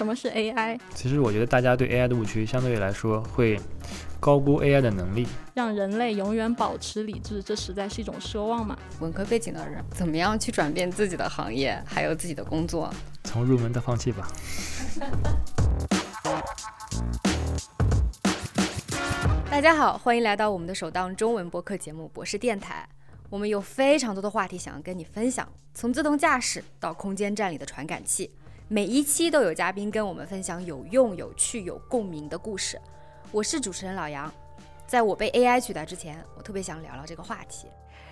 什么是 AI？其实我觉得大家对 AI 的误区相对来说会高估 AI 的能力。让人类永远保持理智，这实在是一种奢望嘛？文科背景的人怎么样去转变自己的行业，还有自己的工作？从入门到放弃吧。大家好，欢迎来到我们的首档中文播客节目《博士电台》。我们有非常多的话题想要跟你分享，从自动驾驶到空间站里的传感器，每一期都有嘉宾跟我们分享有用、有趣、有共鸣的故事。我是主持人老杨，在我被 AI 取代之前，我特别想聊聊这个话题。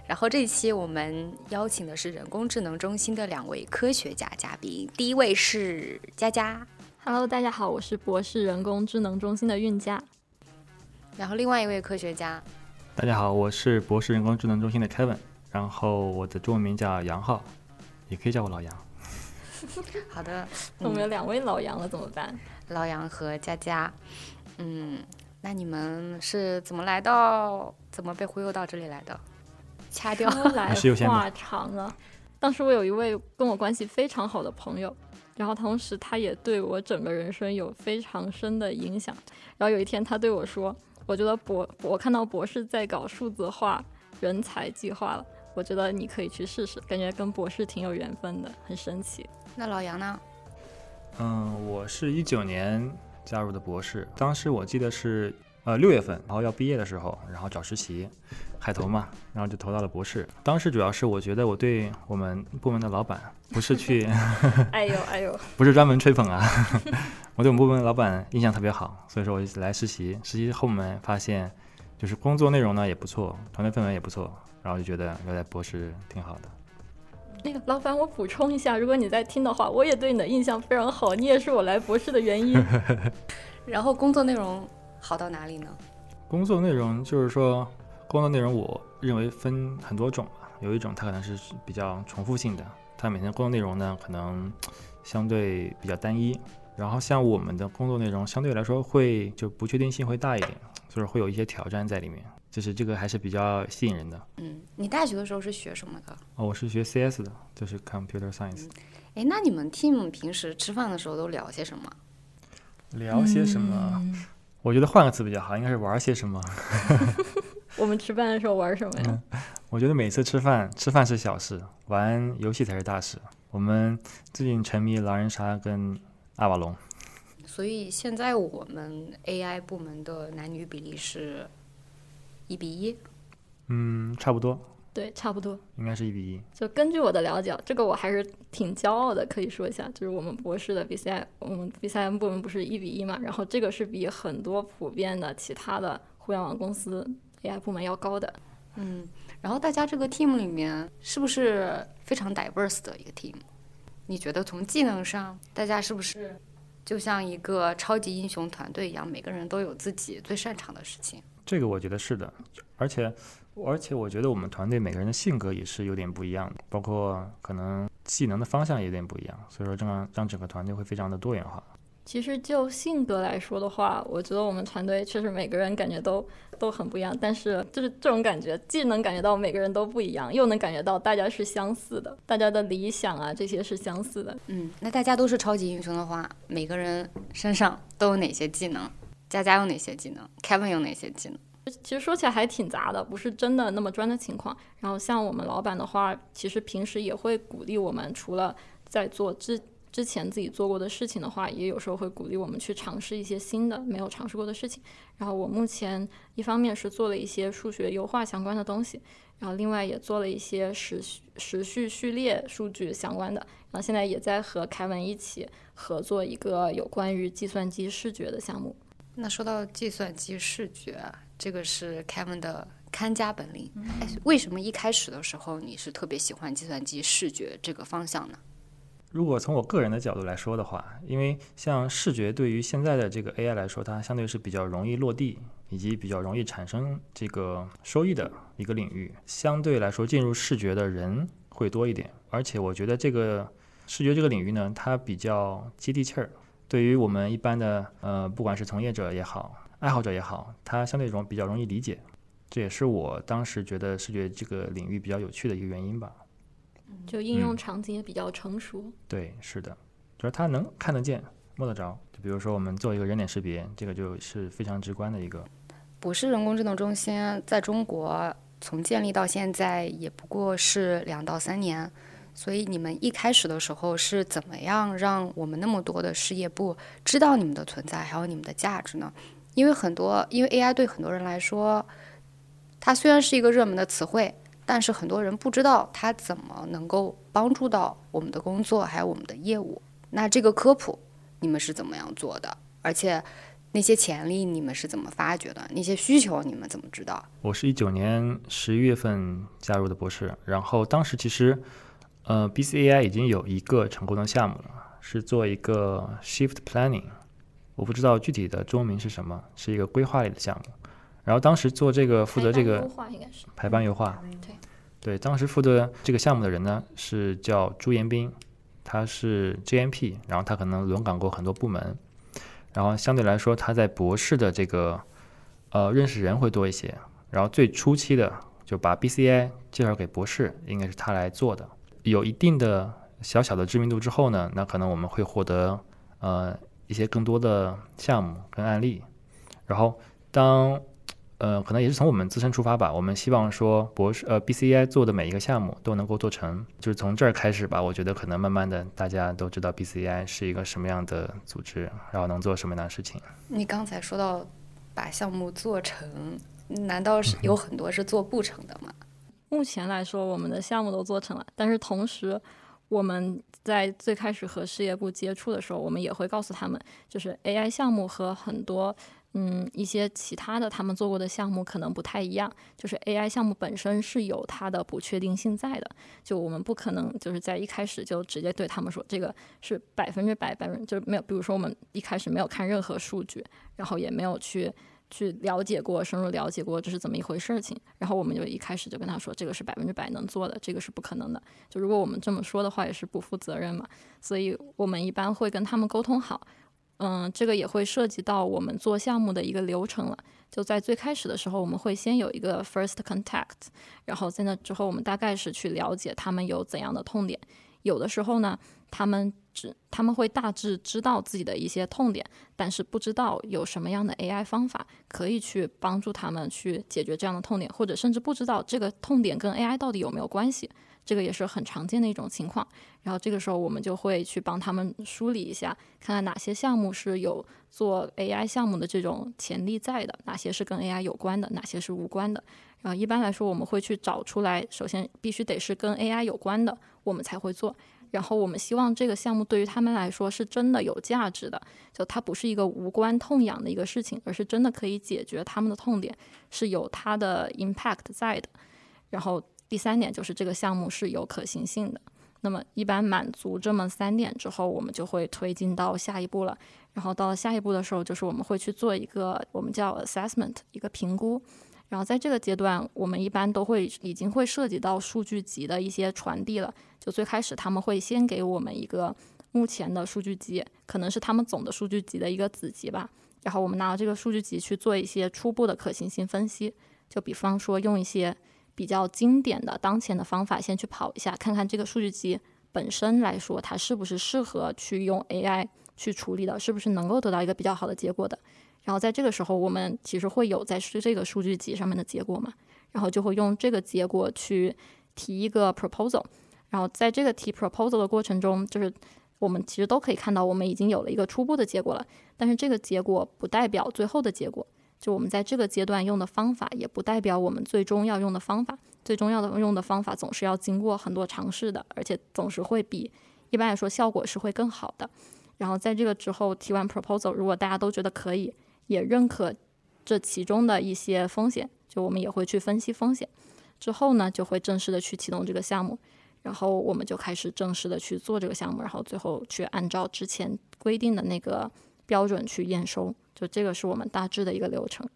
然后这一期我们邀请的是人工智能中心的两位科学家嘉宾，第一位是佳佳，Hello，大家好，我是博士人工智能中心的韵佳。然后另外一位科学家。大家好，我是博士人工智能中心的 Kevin，然后我的中文名叫杨浩，也可以叫我老杨。好的，我们有两位老杨了，怎么办？老杨和佳佳，嗯，那你们是怎么来到，怎么被忽悠到这里来的？掐掉来话长了。当时我有一位跟我关系非常好的朋友，然后同时他也对我整个人生有非常深的影响。然后有一天他对我说。我觉得博，我看到博士在搞数字化人才计划了，我觉得你可以去试试，感觉跟博士挺有缘分的，很神奇。那老杨呢？嗯，我是一九年加入的博士，当时我记得是呃六月份，然后要毕业的时候，然后找实习，海投嘛，然后就投到了博士。当时主要是我觉得我对我们部门的老板不是去 哎呦哎呦，不是专门吹捧啊。我对我们部门老板印象特别好，所以说我就来实习。实习后面发现，就是工作内容呢也不错，团队氛围也不错，然后就觉得留在博士挺好的。那个老板，我补充一下，如果你在听的话，我也对你的印象非常好，你也是我来博士的原因。然后工作内容好到哪里呢？工作内容就是说，工作内容我认为分很多种吧，有一种它可能是比较重复性的，它每天工作内容呢可能相对比较单一。然后像我们的工作内容相对来说会就不确定性会大一点，就是会有一些挑战在里面，就是这个还是比较吸引人的。嗯，你大学的时候是学什么的？哦，我是学 CS 的，就是 Computer Science。哎，那你们 team 平时吃饭的时候都聊些什么？聊些什么？我觉得换个词比较好，应该是玩些什么。我们吃饭的时候玩什么呀？我觉得每次吃饭，吃饭是小事，玩游戏才是大事。我们最近沉迷狼人杀跟。阿瓦隆，所以现在我们 AI 部门的男女比例是一比一，嗯，差不多，对，差不多，应该是一比一。就根据我的了解，这个我还是挺骄傲的，可以说一下，就是我们博士的 BCI，我们 BCI 部门不是一比一嘛，然后这个是比很多普遍的其他的互联网公司 AI 部门要高的，嗯，然后大家这个 team 里面是不是非常 diverse 的一个 team？你觉得从技能上，大家是不是就像一个超级英雄团队一样，每个人都有自己最擅长的事情？这个我觉得是的，而且而且我觉得我们团队每个人的性格也是有点不一样的，包括可能技能的方向有点不一样，所以说这样让整个团队会非常的多元化。其实就性格来说的话，我觉得我们团队确实每个人感觉都都很不一样。但是就是这种感觉，既能感觉到每个人都不一样，又能感觉到大家是相似的，大家的理想啊这些是相似的。嗯，那大家都是超级英雄的话，每个人身上都有哪些技能？佳佳有哪些技能？Kevin 有哪些技能？其实说起来还挺杂的，不是真的那么专的情况。然后像我们老板的话，其实平时也会鼓励我们，除了在做之。之前自己做过的事情的话，也有时候会鼓励我们去尝试一些新的没有尝试过的事情。然后我目前一方面是做了一些数学优化相关的东西，然后另外也做了一些时序时序序列数据相关的。然后现在也在和凯文一起合作一个有关于计算机视觉的项目。那说到计算机视觉，这个是凯文的看家本领。哎，为什么一开始的时候你是特别喜欢计算机视觉这个方向呢？如果从我个人的角度来说的话，因为像视觉对于现在的这个 AI 来说，它相对是比较容易落地，以及比较容易产生这个收益的一个领域。相对来说，进入视觉的人会多一点。而且我觉得这个视觉这个领域呢，它比较接地气儿，对于我们一般的呃，不管是从业者也好，爱好者也好，它相对容比较容易理解。这也是我当时觉得视觉这个领域比较有趣的一个原因吧。就应用场景也比较成熟。对，是的，就是它能看得见，摸得着。就比如说我们做一个人脸识别，这个就是非常直观的一个。博士人工智能中心在中国从建立到现在也不过是两到三年，所以你们一开始的时候是怎么样让我们那么多的事业部知道你们的存在，还有你们的价值呢？因为很多，因为 AI 对很多人来说，它虽然是一个热门的词汇，但是很多人不知道它怎么能够帮助到我们的工作还有我们的业务。那这个科普你们是怎么样做的？而且那些潜力你们是怎么发掘的？那些需求你们怎么知道？我是一九年十一月份加入的博士，然后当时其实，呃，BCAI 已经有一个成功的项目了，是做一个 Shift Planning。我不知道具体的中文名是什么，是一个规划类的项目。然后当时做这个负责这个排班优化，对对，当时负责这个项目的人呢是叫朱延斌，他是 JMP，然后他可能轮岗过很多部门，然后相对来说他在博士的这个呃认识人会多一些。然后最初期的就把 BCI 介绍给博士，应该是他来做的。有一定的小小的知名度之后呢，那可能我们会获得呃。一些更多的项目跟案例，然后当呃可能也是从我们自身出发吧，我们希望说博士呃 BCI 做的每一个项目都能够做成，就是从这儿开始吧。我觉得可能慢慢的大家都知道 BCI 是一个什么样的组织，然后能做什么样的事情。你刚才说到把项目做成，难道是 有很多是做不成的吗？目前来说，我们的项目都做成了，但是同时。我们在最开始和事业部接触的时候，我们也会告诉他们，就是 AI 项目和很多嗯一些其他的他们做过的项目可能不太一样，就是 AI 项目本身是有它的不确定性在的，就我们不可能就是在一开始就直接对他们说这个是百分之百百分就没有，比如说我们一开始没有看任何数据，然后也没有去。去了解过，深入了解过这是怎么一回事情，然后我们就一开始就跟他说，这个是百分之百能做的，这个是不可能的。就如果我们这么说的话，也是不负责任嘛。所以我们一般会跟他们沟通好，嗯，这个也会涉及到我们做项目的一个流程了。就在最开始的时候，我们会先有一个 first contact，然后在那之后，我们大概是去了解他们有怎样的痛点。有的时候呢，他们他们会大致知道自己的一些痛点，但是不知道有什么样的 AI 方法可以去帮助他们去解决这样的痛点，或者甚至不知道这个痛点跟 AI 到底有没有关系，这个也是很常见的一种情况。然后这个时候我们就会去帮他们梳理一下，看看哪些项目是有做 AI 项目的这种潜力在的，哪些是跟 AI 有关的，哪些是无关的。然后一般来说，我们会去找出来，首先必须得是跟 AI 有关的，我们才会做。然后我们希望这个项目对于他们来说是真的有价值的，就它不是一个无关痛痒的一个事情，而是真的可以解决他们的痛点，是有它的 impact 在的。然后第三点就是这个项目是有可行性的。那么一般满足这么三点之后，我们就会推进到下一步了。然后到了下一步的时候，就是我们会去做一个我们叫 assessment 一个评估。然后在这个阶段，我们一般都会已经会涉及到数据集的一些传递了。就最开始他们会先给我们一个目前的数据集，可能是他们总的数据集的一个子集吧。然后我们拿到这个数据集去做一些初步的可行性分析。就比方说用一些比较经典的当前的方法先去跑一下，看看这个数据集本身来说它是不是适合去用 AI 去处理的，是不是能够得到一个比较好的结果的。然后在这个时候，我们其实会有在是这个数据集上面的结果嘛，然后就会用这个结果去提一个 proposal，然后在这个提 proposal 的过程中，就是我们其实都可以看到，我们已经有了一个初步的结果了，但是这个结果不代表最后的结果，就我们在这个阶段用的方法，也不代表我们最终要用的方法，最终要的用的方法总是要经过很多尝试的，而且总是会比一般来说效果是会更好的。然后在这个之后提完 proposal，如果大家都觉得可以。也认可这其中的一些风险，就我们也会去分析风险，之后呢就会正式的去启动这个项目，然后我们就开始正式的去做这个项目，然后最后去按照之前规定的那个标准去验收，就这个是我们大致的一个流程。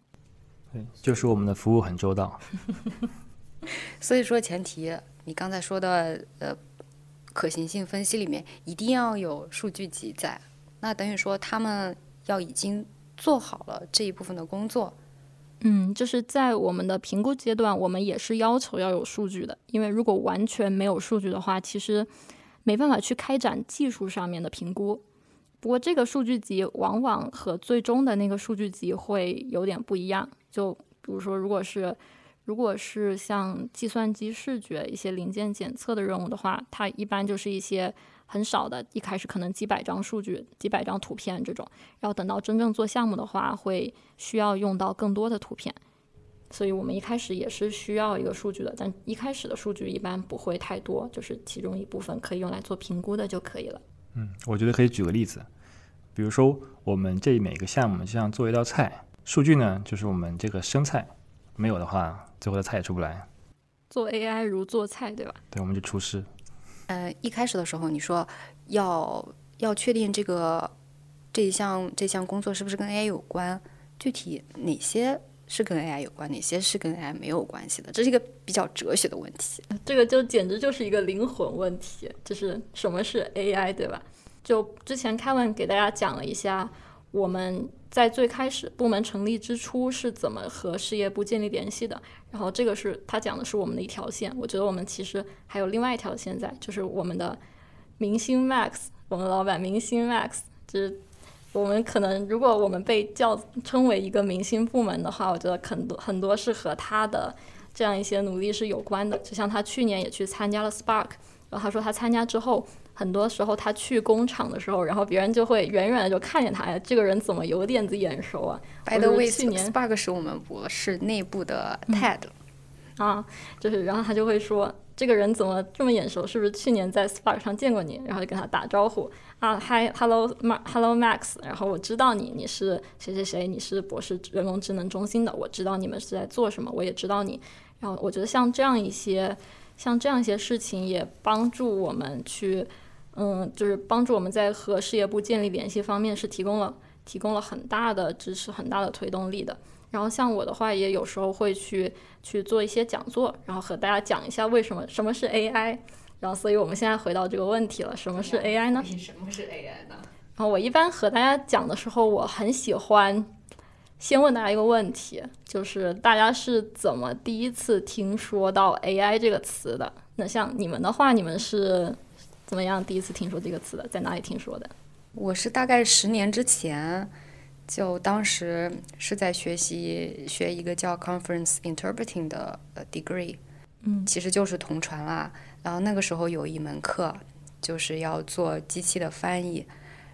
对，就是我们的服务很周到。所以说前提，你刚才说的呃可行性分析里面一定要有数据集在，那等于说他们要已经。做好了这一部分的工作，嗯，就是在我们的评估阶段，我们也是要求要有数据的，因为如果完全没有数据的话，其实没办法去开展技术上面的评估。不过这个数据集往往和最终的那个数据集会有点不一样。就比如说，如果是如果是像计算机视觉一些零件检测的任务的话，它一般就是一些很少的，一开始可能几百张数据、几百张图片这种，然后等到真正做项目的话，会需要用到更多的图片。所以我们一开始也是需要一个数据的，但一开始的数据一般不会太多，就是其中一部分可以用来做评估的就可以了。嗯，我觉得可以举个例子，比如说我们这每个项目就像做一道菜，数据呢就是我们这个生菜，没有的话，最后的菜也出不来。做 AI 如做菜，对吧？对，我们就厨师。呃，一开始的时候你说要要确定这个这一项这项工作是不是跟 AI 有关，具体哪些是跟 AI 有关，哪些是跟 AI 没有关系的，这是一个比较哲学的问题。这个就简直就是一个灵魂问题，就是什么是 AI，对吧？就之前 Kevin 给大家讲了一下，我们在最开始部门成立之初是怎么和事业部建立联系的。然后这个是他讲的是我们的一条线，我觉得我们其实还有另外一条线在，就是我们的明星 Max，我们老板明星 Max，就是我们可能如果我们被叫称为一个明星部门的话，我觉得很多很多是和他的这样一些努力是有关的。就像他去年也去参加了 Spark，然后他说他参加之后。很多时候他去工厂的时候，然后别人就会远远的就看见他呀，这个人怎么有点子眼熟啊？By the way，去年 Spark 是我们博士内部的 TED 啊，就是然后他就会说，这个人怎么这么眼熟？是不是去年在 Spark 上见过你？然后就跟他打招呼啊，Hi，Hello，Hello Max，然后我知道你，你是谁谁谁，你是博士人工智能中心的，我知道你们是在做什么，我也知道你。然后我觉得像这样一些，像这样一些事情也帮助我们去。嗯，就是帮助我们在和事业部建立联系方面是提供了提供了很大的支持，很大的推动力的。然后像我的话，也有时候会去去做一些讲座，然后和大家讲一下为什么什么是 AI。然后，所以我们现在回到这个问题了，什么是 AI 呢？什么是 AI 呢？然后我一般和大家讲的时候，我很喜欢先问大家一个问题，就是大家是怎么第一次听说到 AI 这个词的？那像你们的话，你们是？怎么样？第一次听说这个词的，在哪里听说的？我是大概十年之前，就当时是在学习学一个叫 Conference Interpreting 的呃 degree，嗯，其实就是同传啦。然后那个时候有一门课就是要做机器的翻译，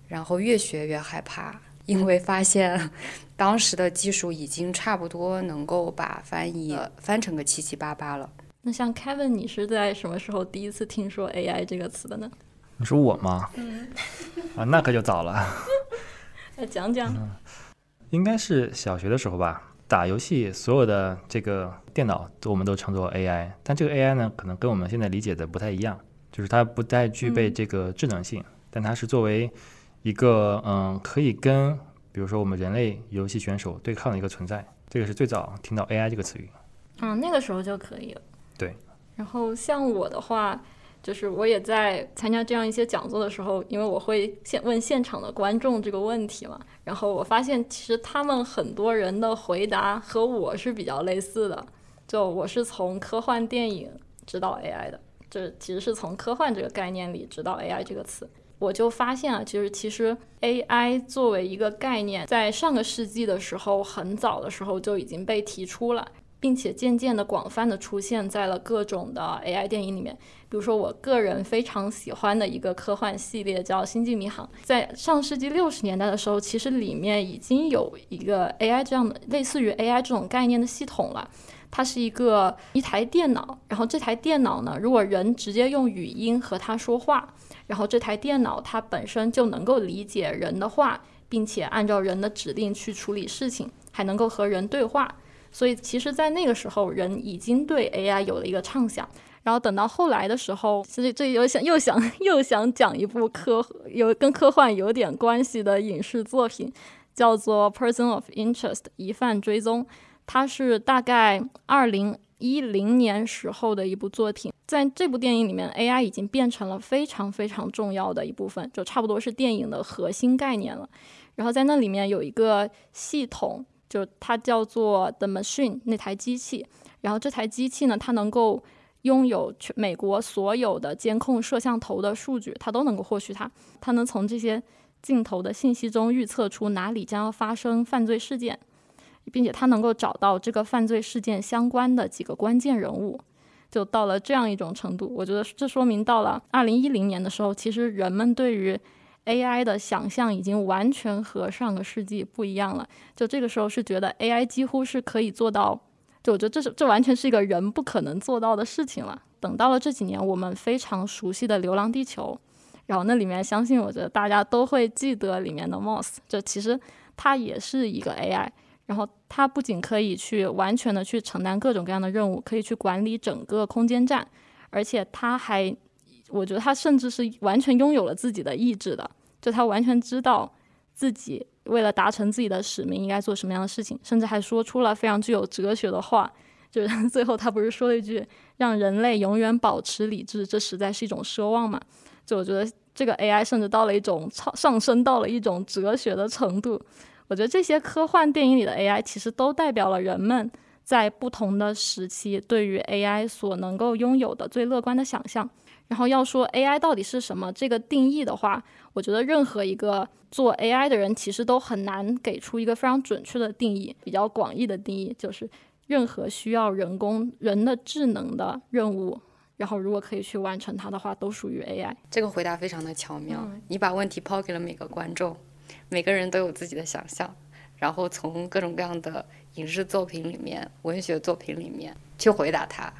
然后越学越害怕，因为发现当时的技术已经差不多能够把翻译翻成个七七八八了。那像 Kevin，你是在什么时候第一次听说 AI 这个词的呢？你说我吗？嗯，啊，那可就早了。来讲讲。应该是小学的时候吧。打游戏，所有的这个电脑，我们都称作 AI。但这个 AI 呢，可能跟我们现在理解的不太一样，就是它不太具备这个智能性，但它是作为一个嗯，可以跟比如说我们人类游戏选手对抗的一个存在。这个是最早听到 AI 这个词语。嗯，那个时候就可以了。对，然后像我的话，就是我也在参加这样一些讲座的时候，因为我会现问现场的观众这个问题嘛，然后我发现其实他们很多人的回答和我是比较类似的，就我是从科幻电影知道 AI 的，这其实是从科幻这个概念里知道 AI 这个词，我就发现啊，就是其实 AI 作为一个概念，在上个世纪的时候，很早的时候就已经被提出了。并且渐渐的广泛的出现在了各种的 AI 电影里面，比如说我个人非常喜欢的一个科幻系列叫《星际迷航》。在上世纪六十年代的时候，其实里面已经有一个 AI 这样的类似于 AI 这种概念的系统了。它是一个一台电脑，然后这台电脑呢，如果人直接用语音和它说话，然后这台电脑它本身就能够理解人的话，并且按照人的指令去处理事情，还能够和人对话。所以，其实，在那个时候，人已经对 AI 有了一个畅想。然后，等到后来的时候，所以这又想又想又想讲一部科有跟科幻有点关系的影视作品，叫做《Person of Interest》疑犯追踪。它是大概二零一零年时候的一部作品。在这部电影里面，AI 已经变成了非常非常重要的一部分，就差不多是电影的核心概念了。然后，在那里面有一个系统。就它叫做 The Machine 那台机器，然后这台机器呢，它能够拥有全美国所有的监控摄像头的数据，它都能够获取它，它能从这些镜头的信息中预测出哪里将要发生犯罪事件，并且它能够找到这个犯罪事件相关的几个关键人物，就到了这样一种程度。我觉得这说明到了二零一零年的时候，其实人们对于 AI 的想象已经完全和上个世纪不一样了。就这个时候是觉得 AI 几乎是可以做到，就我觉得这是这完全是一个人不可能做到的事情了。等到了这几年，我们非常熟悉的《流浪地球》。然后那里面，相信我觉得大家都会记得里面的 Moss，就其实它也是一个 AI。然后它不仅可以去完全的去承担各种各样的任务，可以去管理整个空间站，而且它还，我觉得它甚至是完全拥有了自己的意志的，就他完全知道自己为了达成自己的使命应该做什么样的事情，甚至还说出了非常具有哲学的话，就是 最后他不是说了一句“让人类永远保持理智，这实在是一种奢望嘛”。就我觉得这个 AI 甚至到了一种超上升到了一种哲学的程度。我觉得这些科幻电影里的 AI 其实都代表了人们在不同的时期对于 AI 所能够拥有的最乐观的想象。然后要说 AI 到底是什么这个定义的话，我觉得任何一个做 AI 的人其实都很难给出一个非常准确的定义。比较广义的定义就是任何需要人工人的智能的任务。然后，如果可以去完成它的话，都属于 AI。这个回答非常的巧妙，你把问题抛给了每个观众，每个人都有自己的想象，然后从各种各样的影视作品里面、文学作品里面去回答它。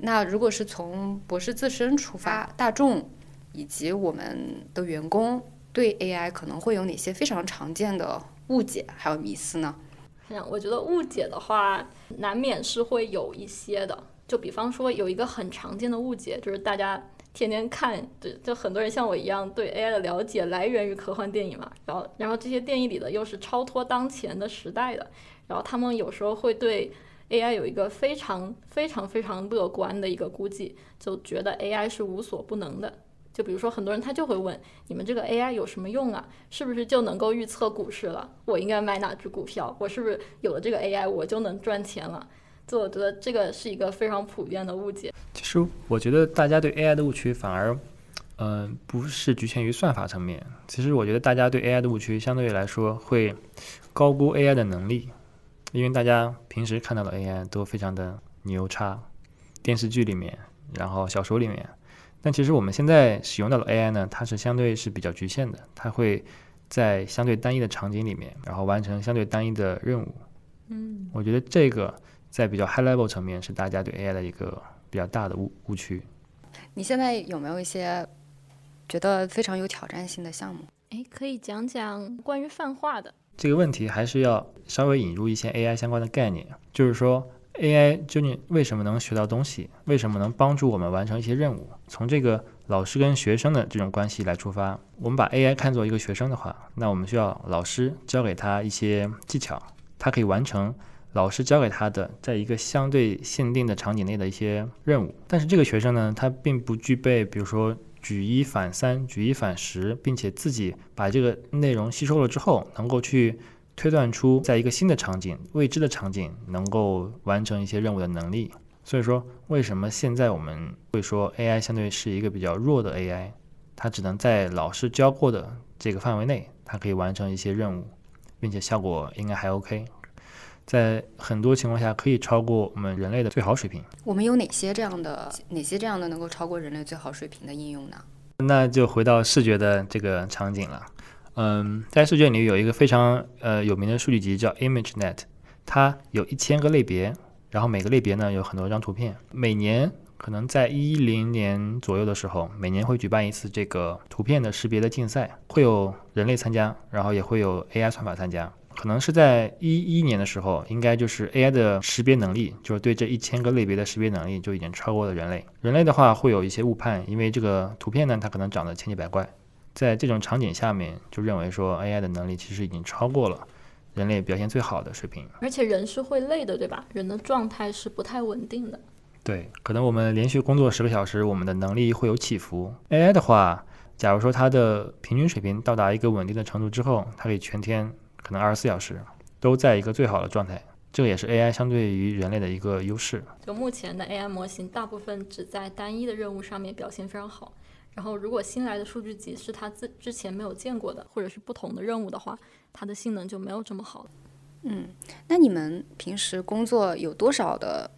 那如果是从博士自身出发，大众以及我们的员工对 AI 可能会有哪些非常常见的误解还有迷思呢？我觉得误解的话，难免是会有一些的。就比方说，有一个很常见的误解，就是大家天天看，就就很多人像我一样对 AI 的了解来源于科幻电影嘛。然后，然后这些电影里的又是超脱当前的时代的，然后他们有时候会对 AI 有一个非常非常非常乐观的一个估计，就觉得 AI 是无所不能的。就比如说，很多人他就会问：你们这个 AI 有什么用啊？是不是就能够预测股市了？我应该买哪只股票？我是不是有了这个 AI 我就能赚钱了？就我觉得这个是一个非常普遍的误解。其实我觉得大家对 AI 的误区反而，嗯，不是局限于算法层面。其实我觉得大家对 AI 的误区相对来说会高估 AI 的能力，因为大家平时看到的 AI 都非常的牛叉，电视剧里面，然后小说里面。但其实我们现在使用到的 AI 呢，它是相对是比较局限的，它会在相对单一的场景里面，然后完成相对单一的任务。嗯，我觉得这个。在比较 high level 层面，是大家对 AI 的一个比较大的误误区。你现在有没有一些觉得非常有挑战性的项目？哎，可以讲讲关于泛化的这个问题，还是要稍微引入一些 AI 相关的概念。就是说，AI 究竟为什么能学到东西？为什么能帮助我们完成一些任务？从这个老师跟学生的这种关系来出发，我们把 AI 看作一个学生的话，那我们需要老师教给他一些技巧，他可以完成。老师教给他的，在一个相对限定的场景内的一些任务，但是这个学生呢，他并不具备，比如说举一反三、举一反十，并且自己把这个内容吸收了之后，能够去推断出在一个新的场景、未知的场景能够完成一些任务的能力。所以说，为什么现在我们会说 AI 相对是一个比较弱的 AI？它只能在老师教过的这个范围内，它可以完成一些任务，并且效果应该还 OK。在很多情况下，可以超过我们人类的最好水平。我们有哪些这样的、哪些这样的能够超过人类最好水平的应用呢？那就回到视觉的这个场景了。嗯，在视觉领域有一个非常呃有名的数据集叫 ImageNet，它有一千个类别，然后每个类别呢有很多张图片。每年可能在一零年左右的时候，每年会举办一次这个图片的识别的竞赛，会有人类参加，然后也会有 AI 算法参加。可能是在一一年的时候，应该就是 AI 的识别能力，就是对这一千个类别的识别能力就已经超过了人类。人类的话会有一些误判，因为这个图片呢，它可能长得千奇百怪。在这种场景下面，就认为说 AI 的能力其实已经超过了人类表现最好的水平。而且人是会累的，对吧？人的状态是不太稳定的。对，可能我们连续工作十个小时，我们的能力会有起伏。AI 的话，假如说它的平均水平到达一个稳定的程度之后，它可以全天。可能二十四小时都在一个最好的状态，这个也是 AI 相对于人类的一个优势。就目前的 AI 模型，大部分只在单一的任务上面表现非常好，然后如果新来的数据集是它自之前没有见过的，或者是不同的任务的话，它的性能就没有这么好了。嗯，那你们平时工作有多少的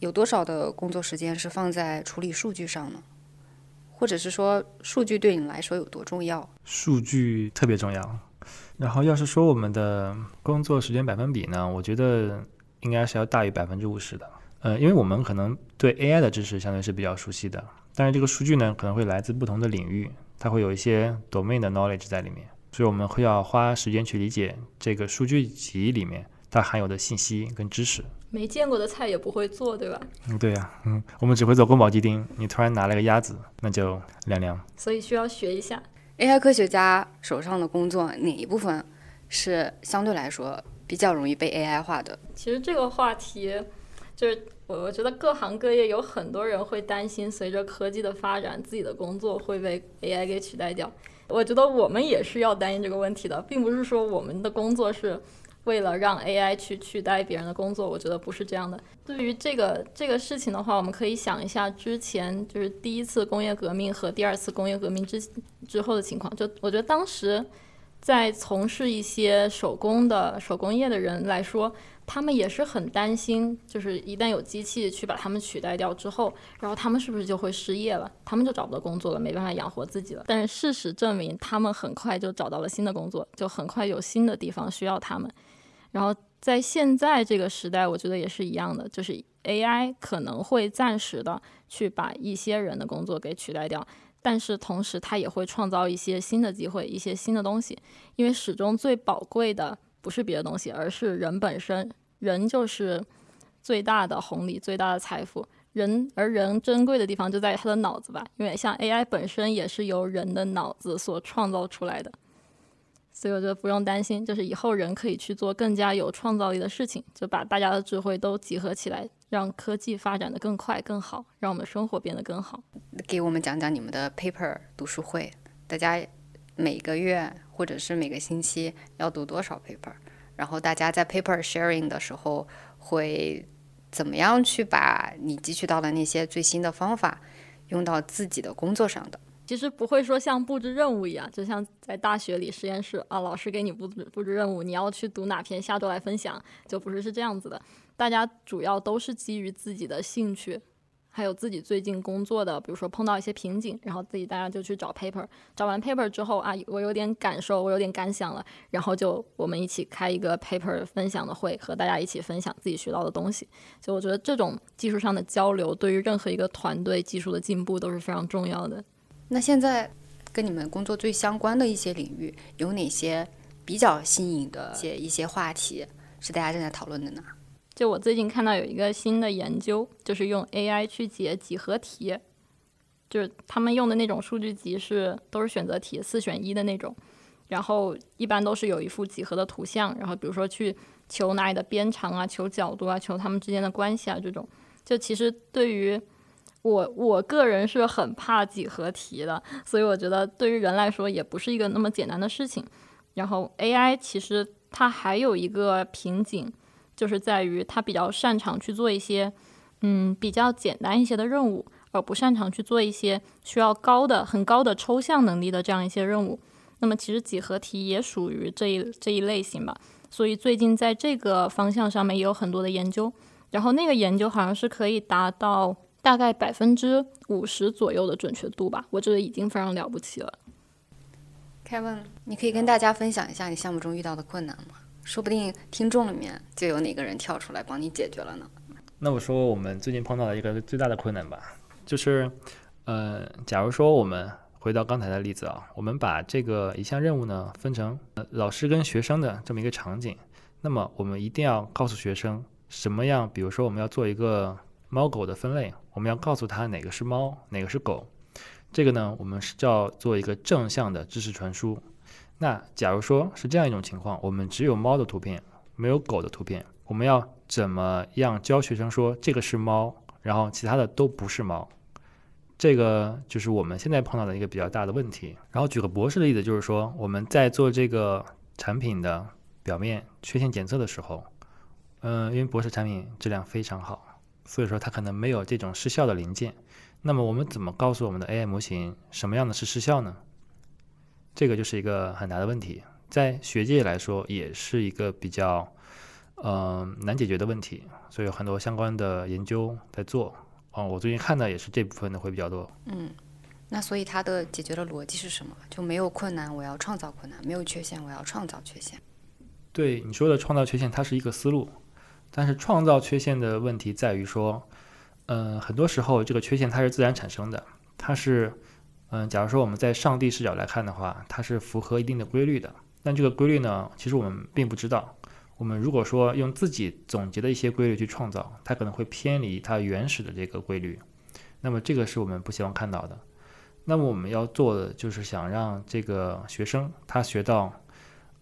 有多少的工作时间是放在处理数据上呢？或者是说，数据对你来说有多重要？数据特别重要。然后，要是说我们的工作时间百分比呢，我觉得应该是要大于百分之五十的。呃，因为我们可能对 AI 的知识相对是比较熟悉的，但是这个数据呢，可能会来自不同的领域，它会有一些 domain 的 knowledge 在里面，所以我们会要花时间去理解这个数据集里面它含有的信息跟知识。没见过的菜也不会做，对吧？嗯，对呀，嗯，我们只会做宫保鸡丁，你突然拿了个鸭子，那就凉凉。所以需要学一下。AI 科学家手上的工作哪一部分是相对来说比较容易被 AI 化的？其实这个话题，就是我我觉得各行各业有很多人会担心，随着科技的发展，自己的工作会被 AI 给取代掉。我觉得我们也是要担心这个问题的，并不是说我们的工作是。为了让 AI 去取代别人的工作，我觉得不是这样的。对于这个这个事情的话，我们可以想一下之前就是第一次工业革命和第二次工业革命之之后的情况。就我觉得当时在从事一些手工的手工业的人来说，他们也是很担心，就是一旦有机器去把他们取代掉之后，然后他们是不是就会失业了？他们就找不到工作了，没办法养活自己了。但是事实证明，他们很快就找到了新的工作，就很快有新的地方需要他们。然后在现在这个时代，我觉得也是一样的，就是 AI 可能会暂时的去把一些人的工作给取代掉，但是同时它也会创造一些新的机会，一些新的东西。因为始终最宝贵的不是别的东西，而是人本身。人就是最大的红利，最大的财富。人而人珍贵的地方就在于他的脑子吧，因为像 AI 本身也是由人的脑子所创造出来的。所以我觉得不用担心，就是以后人可以去做更加有创造力的事情，就把大家的智慧都集合起来，让科技发展的更快更好，让我们生活变得更好。给我们讲讲你们的 paper 读书会，大家每个月或者是每个星期要读多少 paper？然后大家在 paper sharing 的时候会怎么样去把你汲取到的那些最新的方法用到自己的工作上的？其实不会说像布置任务一样，就像在大学里实验室啊，老师给你布置布置任务，你要去读哪篇，下周来分享，就不是是这样子的。大家主要都是基于自己的兴趣，还有自己最近工作的，比如说碰到一些瓶颈，然后自己大家就去找 paper，找完 paper 之后啊，我有点感受，我有点感想了，然后就我们一起开一个 paper 分享的会，和大家一起分享自己学到的东西。所以我觉得这种技术上的交流，对于任何一个团队技术的进步都是非常重要的。那现在跟你们工作最相关的一些领域有哪些比较新颖的一些一些话题是大家正在讨论的呢？就我最近看到有一个新的研究，就是用 AI 去解几何题，就是他们用的那种数据集是都是选择题，四选一的那种，然后一般都是有一幅几何的图像，然后比如说去求哪里的边长啊，求角度啊，求它们之间的关系啊，这种就其实对于。我我个人是很怕几何题的，所以我觉得对于人来说也不是一个那么简单的事情。然后 AI 其实它还有一个瓶颈，就是在于它比较擅长去做一些嗯比较简单一些的任务，而不擅长去做一些需要高的很高的抽象能力的这样一些任务。那么其实几何题也属于这一这一类型吧。所以最近在这个方向上面也有很多的研究，然后那个研究好像是可以达到。大概百分之五十左右的准确度吧，我觉得已经非常了不起了。Kevin，你可以跟大家分享一下你项目中遇到的困难吗？说不定听众里面就有哪个人跳出来帮你解决了呢。那我说我们最近碰到的一个最大的困难吧，就是，呃，假如说我们回到刚才的例子啊，我们把这个一项任务呢分成呃老师跟学生的这么一个场景，那么我们一定要告诉学生什么样，比如说我们要做一个。猫狗的分类，我们要告诉他哪个是猫，哪个是狗。这个呢，我们是叫做一个正向的知识传输。那假如说是这样一种情况，我们只有猫的图片，没有狗的图片，我们要怎么样教学生说这个是猫，然后其他的都不是猫？这个就是我们现在碰到的一个比较大的问题。然后举个博士的例子，就是说我们在做这个产品的表面缺陷检测的时候，嗯，因为博士产品质量非常好。所以说它可能没有这种失效的零件，那么我们怎么告诉我们的 AI 模型什么样的是失效呢？这个就是一个很大的问题，在学界来说也是一个比较呃难解决的问题，所以有很多相关的研究在做。哦，我最近看的也是这部分的会比较多。嗯，那所以它的解决的逻辑是什么？就没有困难，我要创造困难；没有缺陷，我要创造缺陷。对你说的创造缺陷，它是一个思路，但是创造缺陷的问题在于说，嗯、很多时候这个缺陷它是自然产生的，它是，嗯、假如说我们在上帝视角来看的话，它是符合一定的规律的。但这个规律呢，其实我们并不知道。我们如果说用自己总结的一些规律去创造，它可能会偏离它原始的这个规律，那么这个是我们不希望看到的。那么我们要做的就是想让这个学生他学到，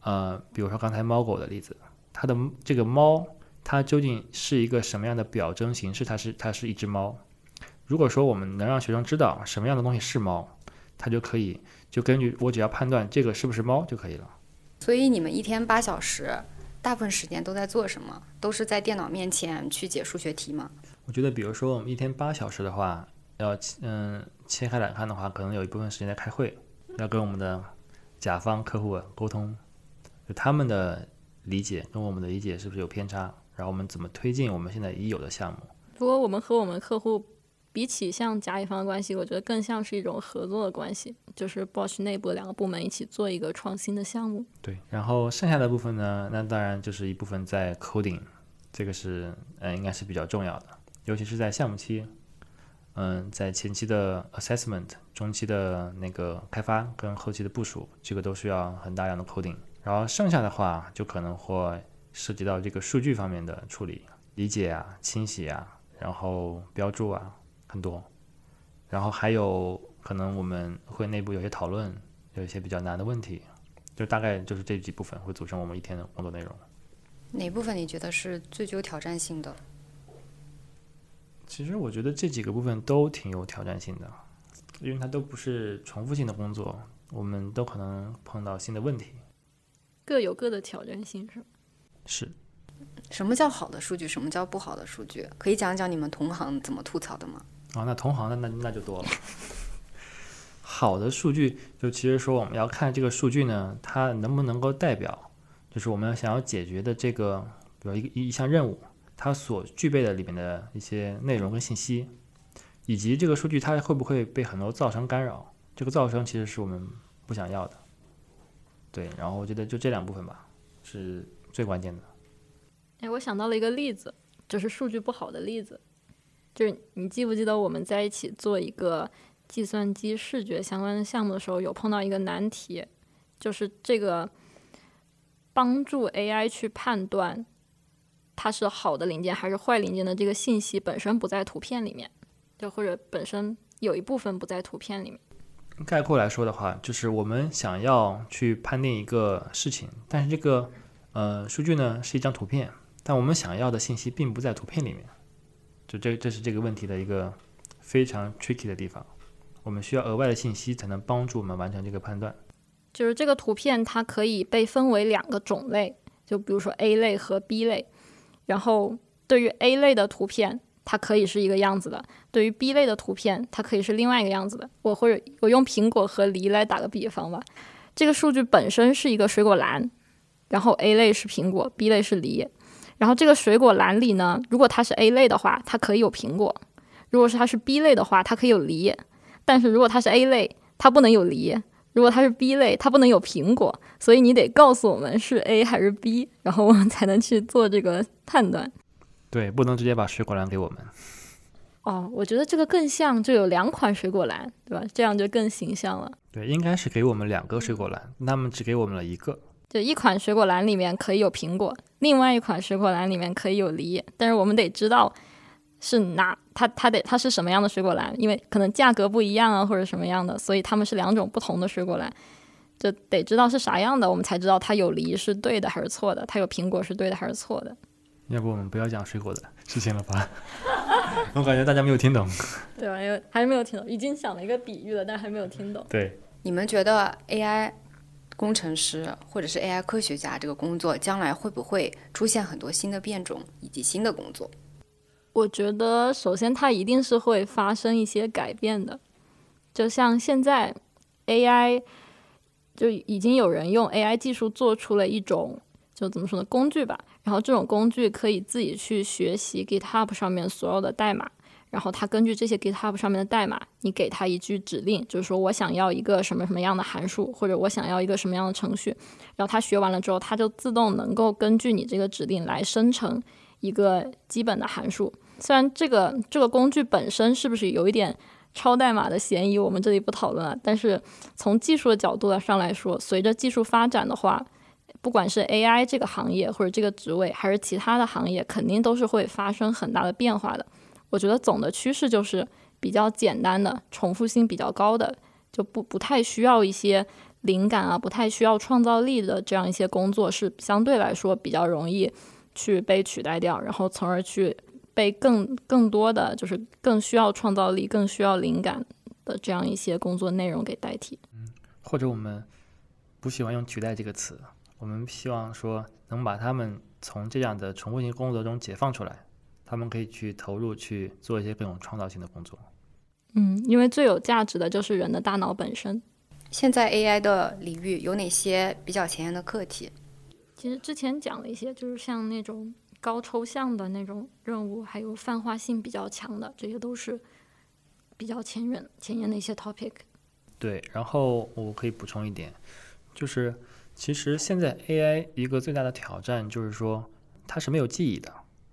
呃，比如说刚才猫狗的例子，它的这个猫它究竟是一个什么样的表征形式？它是它是一只猫。如果说我们能让学生知道什么样的东西是猫，他就可以就根据我只要判断这个是不是猫就可以了。所以你们一天八小时，大部分时间都在做什么？都是在电脑面前去解数学题吗？我觉得，比如说我们一天八小时的话，要嗯切开来看的话，可能有一部分时间在开会，要跟我们的甲方客户沟通，就他们的理解跟我们的理解是不是有偏差，然后我们怎么推进我们现在已有的项目。不过我们和我们客户比起像甲乙方的关系，我觉得更像是一种合作的关系，就是 Bosch 内部两个部门一起做一个创新的项目。对，然后剩下的部分呢，那当然就是一部分在 coding，这个是呃应该是比较重要的，尤其是在项目期，嗯，在前期的 assessment、中期的那个开发跟后期的部署，这个都需要很大量的 coding。然后剩下的话，就可能会涉及到这个数据方面的处理、理解啊、清洗啊，然后标注啊，很多。然后还有可能我们会内部有些讨论，有一些比较难的问题，就大概就是这几部分会组成我们一天的工作内容。哪部分你觉得是最具有挑战性的？其实我觉得这几个部分都挺有挑战性的，因为它都不是重复性的工作，我们都可能碰到新的问题。各有各的挑战性，是吧？是，什么叫好的数据？什么叫不好的数据？可以讲讲你们同行怎么吐槽的吗？啊，那同行的那那就多了。好的数据，就其实说我们要看这个数据呢，它能不能够代表，就是我们想要解决的这个，比如一个一项任务，它所具备的里面的一些内容跟信息，以及这个数据它会不会被很多噪声干扰，这个噪声其实是我们不想要的。对，然后我觉得就这两部分吧，是最关键的。哎，我想到了一个例子，就是数据不好的例子，就是你记不记得我们在一起做一个计算机视觉相关的项目的时候，有碰到一个难题，就是这个帮助 AI 去判断它是好的零件还是坏零件的这个信息本身不在图片里面，就或者本身有一部分不在图片里面。概括来说的话，就是我们想要去判定一个事情，但是这个呃数据呢是一张图片，但我们想要的信息并不在图片里面，就这这是这个问题的一个非常 tricky 的地方。我们需要额外的信息才能帮助我们完成这个判断。就是这个图片它可以被分为两个种类，就比如说 A 类和 B 类。然后对于 A 类的图片，它可以是一个样子的；对于 B 类的图片，它可以是另外一个样子的。我或者我用苹果和梨来打个比方吧。这个数据本身是一个水果篮，然后 A 类是苹果，B 类是梨。然后这个水果篮里呢，如果它是 A 类的话，它可以有苹果；如果是它是 B 类的话，它可以有梨。但是如果它是 A 类，它不能有梨；如果它是 B 类，它不能有苹果。所以你得告诉我们是 A 还是 B，然后我们才能去做这个判断。对，不能直接把水果篮给我们。哦，我觉得这个更像，就有两款水果篮，对吧？这样就更形象了。对，应该是给我们两个水果篮，他们只给我们了一个。就一款水果篮里面可以有苹果，另外一款水果篮里面可以有梨，但是我们得知道是哪，它它得它是什么样的水果篮，因为可能价格不一样啊，或者什么样的，所以它们是两种不同的水果篮，就得知道是啥样的，我们才知道它有梨是对的还是错的，它有苹果是对的还是错的。要不我们不要讲水果的事情了吧？我感觉大家没有听懂。对吧？因为还是没有听懂，已经想了一个比喻了，但是还没有听懂。对，你们觉得 AI 工程师或者是 AI 科学家这个工作将来会不会出现很多新的变种以及新的工作？我觉得首先它一定是会发生一些改变的，就像现在 AI 就已经有人用 AI 技术做出了一种就怎么说呢工具吧，然后这种工具可以自己去学习 GitHub 上面所有的代码，然后它根据这些 GitHub 上面的代码，你给它一句指令，就是说我想要一个什么什么样的函数，或者我想要一个什么样的程序，然后它学完了之后，它就自动能够根据你这个指令来生成一个基本的函数。虽然这个这个工具本身是不是有一点抄代码的嫌疑，我们这里不讨论了。但是从技术的角度上来说，随着技术发展的话，不管是 AI 这个行业或者这个职位，还是其他的行业，肯定都是会发生很大的变化的。我觉得总的趋势就是比较简单的、重复性比较高的，就不不太需要一些灵感啊，不太需要创造力的这样一些工作，是相对来说比较容易去被取代掉，然后从而去。被更更多的就是更需要创造力、更需要灵感的这样一些工作内容给代替。嗯，或者我们不喜欢用“取代”这个词，我们希望说能把他们从这样的重复性工作中解放出来，他们可以去投入去做一些更有创造性的工作。嗯，因为最有价值的就是人的大脑本身。现在 AI 的领域有哪些比较前沿的课题？其实之前讲了一些，就是像那种。高抽象的那种任务，还有泛化性比较强的，这些都是比较前沿前沿的一些 topic。对，然后我可以补充一点，就是其实现在 AI 一个最大的挑战就是说它是没有记忆的，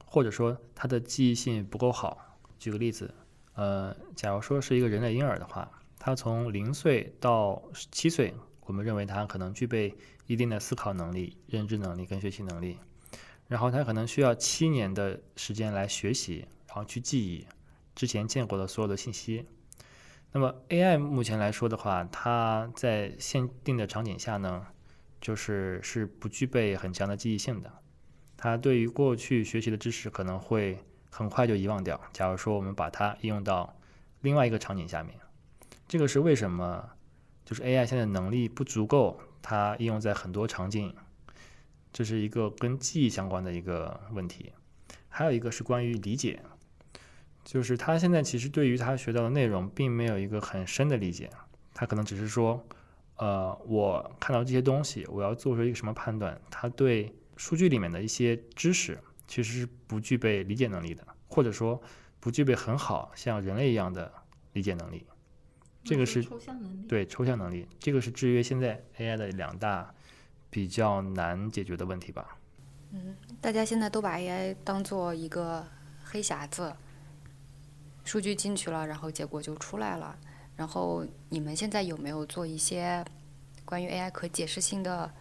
或者说它的记忆性不够好。举个例子，呃，假如说是一个人类婴儿的话，他从零岁到七岁，我们认为他可能具备一定的思考能力、认知能力跟学习能力。然后他可能需要七年的时间来学习，然后去记忆之前见过的所有的信息。那么 AI 目前来说的话，它在限定的场景下呢，就是是不具备很强的记忆性的。它对于过去学习的知识可能会很快就遗忘掉。假如说我们把它应用到另外一个场景下面，这个是为什么？就是 AI 现在能力不足够，它应用在很多场景。这是一个跟记忆相关的一个问题，还有一个是关于理解，就是他现在其实对于他学到的内容并没有一个很深的理解，他可能只是说，呃，我看到这些东西，我要做出一个什么判断，他对数据里面的一些知识其实是不具备理解能力的，或者说不具备很好像人类一样的理解能力，这个是抽象能力，对抽象能力，这个是制约现在 AI 的两大。比较难解决的问题吧。嗯，大家现在都把 AI 当做一个黑匣子，数据进去了，然后结果就出来了。然后你们现在有没有做一些关于 AI 可解释性的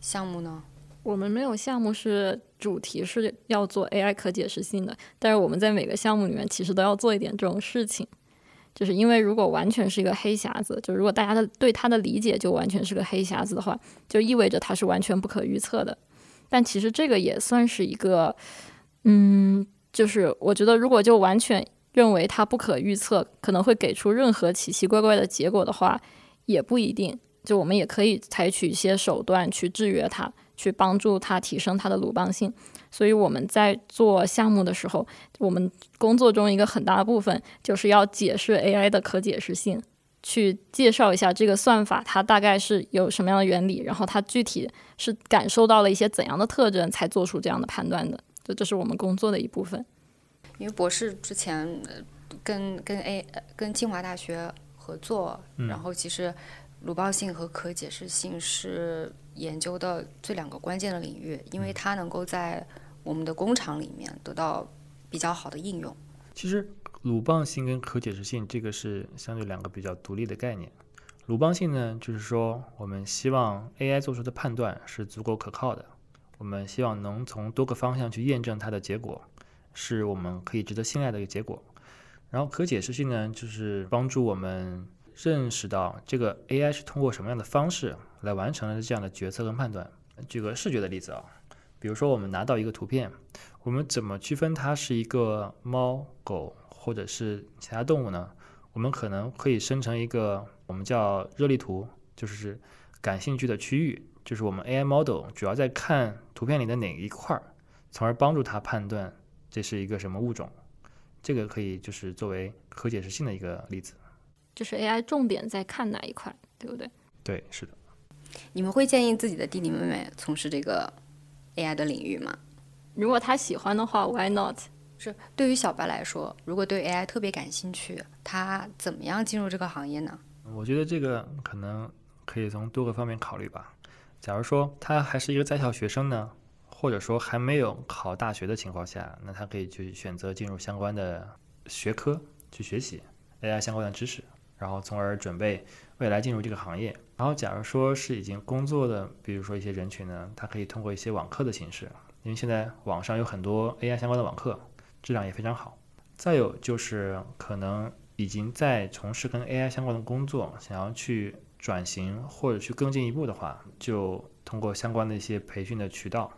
项目呢？我们没有项目是主题是要做 AI 可解释性的，但是我们在每个项目里面其实都要做一点这种事情。就是因为如果完全是一个黑匣子，就如果大家的对它的理解就完全是个黑匣子的话，就意味着它是完全不可预测的。但其实这个也算是一个，嗯，就是我觉得如果就完全认为它不可预测，可能会给出任何奇奇怪怪的结果的话，也不一定。就我们也可以采取一些手段去制约它，去帮助它提升它的鲁棒性。所以我们在做项目的时候，我们工作中一个很大的部分就是要解释 AI 的可解释性，去介绍一下这个算法它大概是有什么样的原理，然后它具体是感受到了一些怎样的特征才做出这样的判断的。这这是我们工作的一部分。因为博士之前跟跟 A 跟清华大学合作，然后其实鲁棒性和可解释性是。研究的这两个关键的领域，因为它能够在我们的工厂里面得到比较好的应用。其实，鲁棒性跟可解释性这个是相对两个比较独立的概念。鲁棒性呢，就是说我们希望 AI 做出的判断是足够可靠的，我们希望能从多个方向去验证它的结果，是我们可以值得信赖的一个结果。然后可解释性呢，就是帮助我们认识到这个 AI 是通过什么样的方式。来完成了这样的决策跟判断。举个视觉的例子啊，比如说我们拿到一个图片，我们怎么区分它是一个猫、狗或者是其他动物呢？我们可能可以生成一个我们叫热力图，就是感兴趣的区域，就是我们 AI model 主要在看图片里的哪一块儿，从而帮助它判断这是一个什么物种，这个可以就是作为可解释性的一个例子。就是 AI 重点在看哪一块，对不对？对，是的。你们会建议自己的弟弟妹妹从事这个 AI 的领域吗？如果他喜欢的话，Why not？是对于小白来说，如果对 AI 特别感兴趣，他怎么样进入这个行业呢？我觉得这个可能可以从多个方面考虑吧。假如说他还是一个在校学生呢，或者说还没有考大学的情况下，那他可以去选择进入相关的学科去学习 AI 相关的知识，然后从而准备未来进入这个行业。然后，假如说是已经工作的，比如说一些人群呢，他可以通过一些网课的形式，因为现在网上有很多 AI 相关的网课。质量也非常好。再有就是可能已经在从事跟 AI 相关的工作，想要去转型或者去更进一步的话，就通过相关的一些培训的渠道。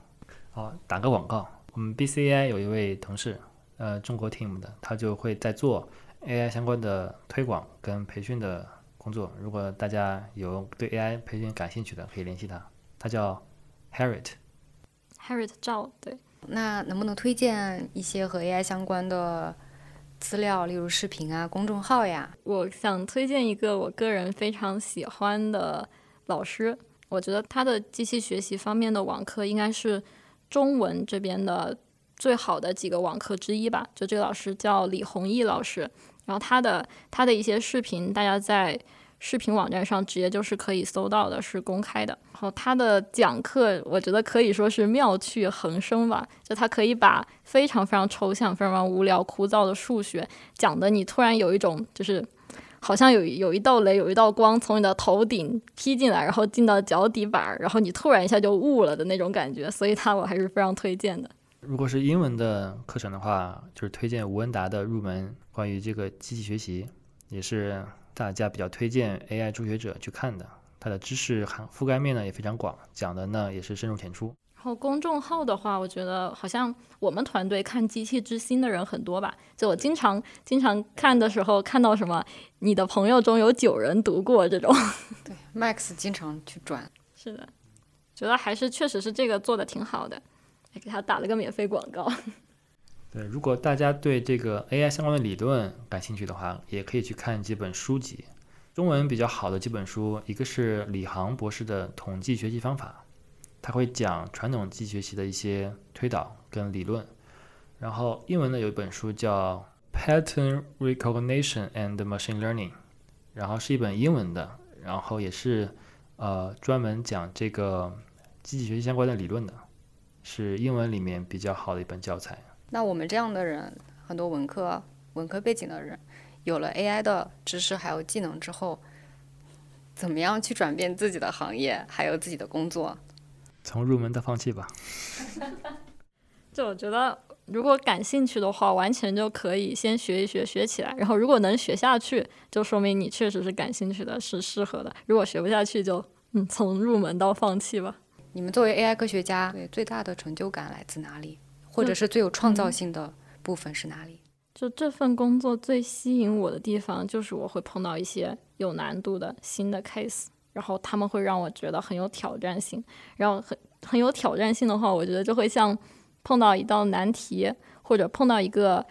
好，打个广告，我们 BCI 有一位同事，呃，中国 team 的，他就会在做 AI 相关的推广跟培训的工作。如果大家有对 AI 培训感兴趣的，可以联系他，他叫 Harriet。Harriet 赵，对。那能不能推荐一些和 AI 相关的资料，例如视频啊、公众号呀？我想推荐一个我个人非常喜欢的老师，我觉得他的机器学习方面的网课应该是中文这边的最好的几个网课之一吧。就这个老师叫李宏毅老师，然后他的他的一些视频，大家在。视频网站上直接就是可以搜到的，是公开的。然后他的讲课，我觉得可以说是妙趣横生吧。就他可以把非常非常抽象、非常无聊、枯燥的数学讲的，你突然有一种就是好像有有一道雷、有一道光从你的头顶劈进来，然后进到脚底板，然后你突然一下就悟了的那种感觉。所以他我还是非常推荐的。如果是英文的课程的话，就是推荐吴恩达的入门关于这个机器学习，也是。大家比较推荐 AI 初学者去看的，它的知识涵覆盖面呢也非常广，讲的呢也是深入浅出。然后公众号的话，我觉得好像我们团队看《机器之心》的人很多吧？就我经常经常看的时候，看到什么你的朋友中有九人读过这种。对，Max 经常去转。是的，觉得还是确实是这个做的挺好的，还给他打了个免费广告。对，如果大家对这个 AI 相关的理论感兴趣的话，也可以去看几本书籍。中文比较好的几本书，一个是李航博士的《统计学习方法》，他会讲传统机器学习的一些推导跟理论。然后英文的有一本书叫《Pattern Recognition and Machine Learning》，然后是一本英文的，然后也是呃专门讲这个机器学习相关的理论的，是英文里面比较好的一本教材。那我们这样的人，很多文科、文科背景的人，有了 AI 的知识还有技能之后，怎么样去转变自己的行业，还有自己的工作？从入门到放弃吧。就我觉得，如果感兴趣的话，完全就可以先学一学，学起来。然后如果能学下去，就说明你确实是感兴趣的，是适合的。如果学不下去，就嗯，从入门到放弃吧。你们作为 AI 科学家，对最大的成就感来自哪里？或者是最有创造性的部分是哪里？就这份工作最吸引我的地方，就是我会碰到一些有难度的新的 case，然后他们会让我觉得很有挑战性。然后很很有挑战性的话，我觉得就会像碰到一道难题，或者碰到一个，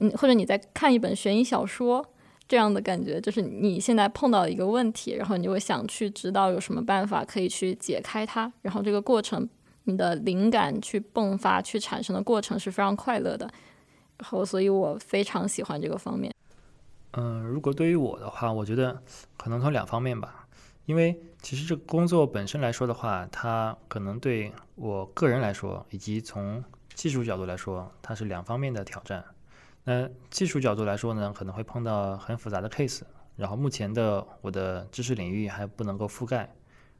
嗯，或者你在看一本悬疑小说这样的感觉，就是你现在碰到一个问题，然后你就会想去知道有什么办法可以去解开它，然后这个过程。你的灵感去迸发、去产生的过程是非常快乐的，然后，所以我非常喜欢这个方面。嗯，如果对于我的话，我觉得可能从两方面吧，因为其实这个工作本身来说的话，它可能对我个人来说，以及从技术角度来说，它是两方面的挑战。那技术角度来说呢，可能会碰到很复杂的 case，然后目前的我的知识领域还不能够覆盖，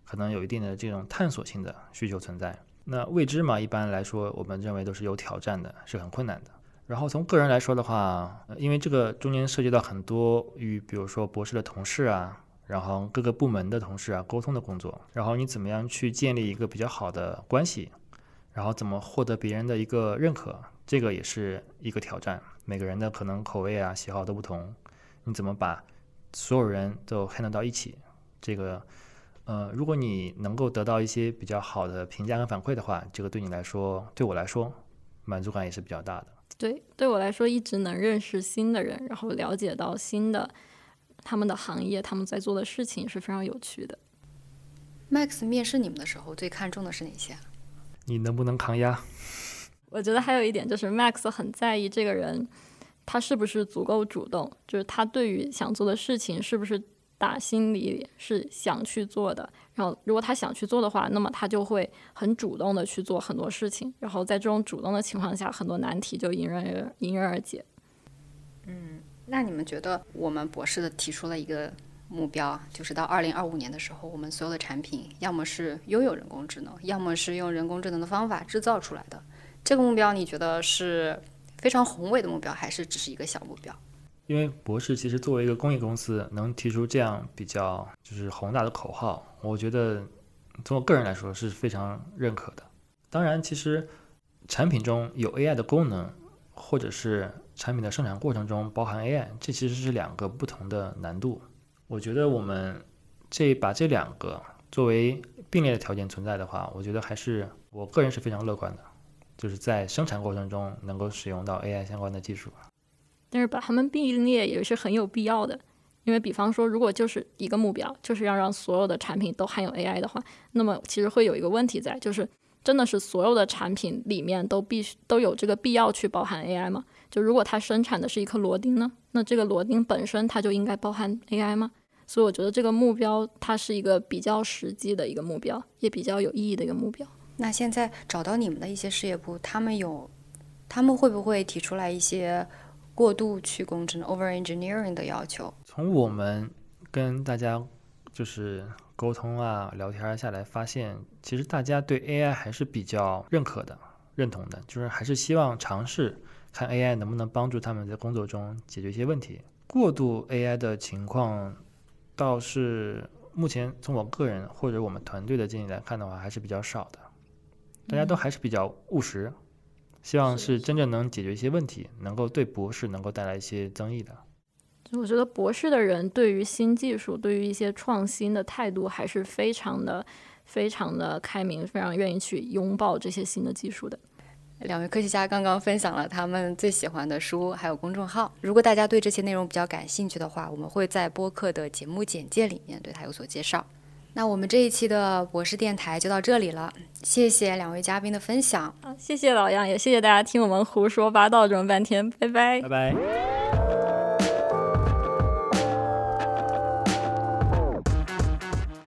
可能有一定的这种探索性的需求存在。那未知嘛，一般来说，我们认为都是有挑战的，是很困难的。然后从个人来说的话，因为这个中间涉及到很多与比如说博士的同事啊，然后各个部门的同事啊沟通的工作，然后你怎么样去建立一个比较好的关系，然后怎么获得别人的一个认可，这个也是一个挑战。每个人的可能口味啊喜好都不同，你怎么把所有人都 handle 到一起，这个。呃，如果你能够得到一些比较好的评价跟反馈的话，这个对你来说，对我来说，满足感也是比较大的。对，对我来说，一直能认识新的人，然后了解到新的他们的行业，他们在做的事情是非常有趣的。Max 面试你们的时候最看重的是哪些？你能不能抗压？我觉得还有一点就是，Max 很在意这个人他是不是足够主动，就是他对于想做的事情是不是打心里是想去做的。然后，如果他想去做的话，那么他就会很主动的去做很多事情。然后，在这种主动的情况下，很多难题就迎刃而迎刃而解。嗯，那你们觉得我们博士的提出了一个目标，就是到二零二五年的时候，我们所有的产品要么是拥有人工智能，要么是用人工智能的方法制造出来的。这个目标你觉得是非常宏伟的目标，还是只是一个小目标？因为博士其实作为一个公益公司，能提出这样比较就是宏大的口号，我觉得从我个人来说是非常认可的。当然，其实产品中有 AI 的功能，或者是产品的生产过程中包含 AI，这其实是两个不同的难度。我觉得我们这把这两个作为并列的条件存在的话，我觉得还是我个人是非常乐观的，就是在生产过程中能够使用到 AI 相关的技术。但是把它们并列也是很有必要的，因为比方说，如果就是一个目标，就是要让所有的产品都含有 AI 的话，那么其实会有一个问题在，就是真的是所有的产品里面都必须都有这个必要去包含 AI 吗？就如果它生产的是一颗螺钉呢，那这个螺钉本身它就应该包含 AI 吗？所以我觉得这个目标它是一个比较实际的一个目标，也比较有意义的一个目标。那现在找到你们的一些事业部，他们有，他们会不会提出来一些？过度去工程 over engineering 的要求，从我们跟大家就是沟通啊、聊天下来，发现其实大家对 AI 还是比较认可的、认同的，就是还是希望尝试看 AI 能不能帮助他们在工作中解决一些问题。过度 AI 的情况，倒是目前从我个人或者我们团队的经历来看的话，还是比较少的。大家都还是比较务实。希望是真正能解决一些问题，能够对博士能够带来一些增益的。我觉得博士的人对于新技术、对于一些创新的态度还是非常的、非常的开明，非常愿意去拥抱这些新的技术的。两位科学家刚刚分享了他们最喜欢的书，还有公众号。如果大家对这些内容比较感兴趣的话，我们会在播客的节目简介里面对它有所介绍。那我们这一期的博士电台就到这里了，谢谢两位嘉宾的分享。谢谢老杨，也谢谢大家听我们胡说八道这么半天，拜拜，拜拜。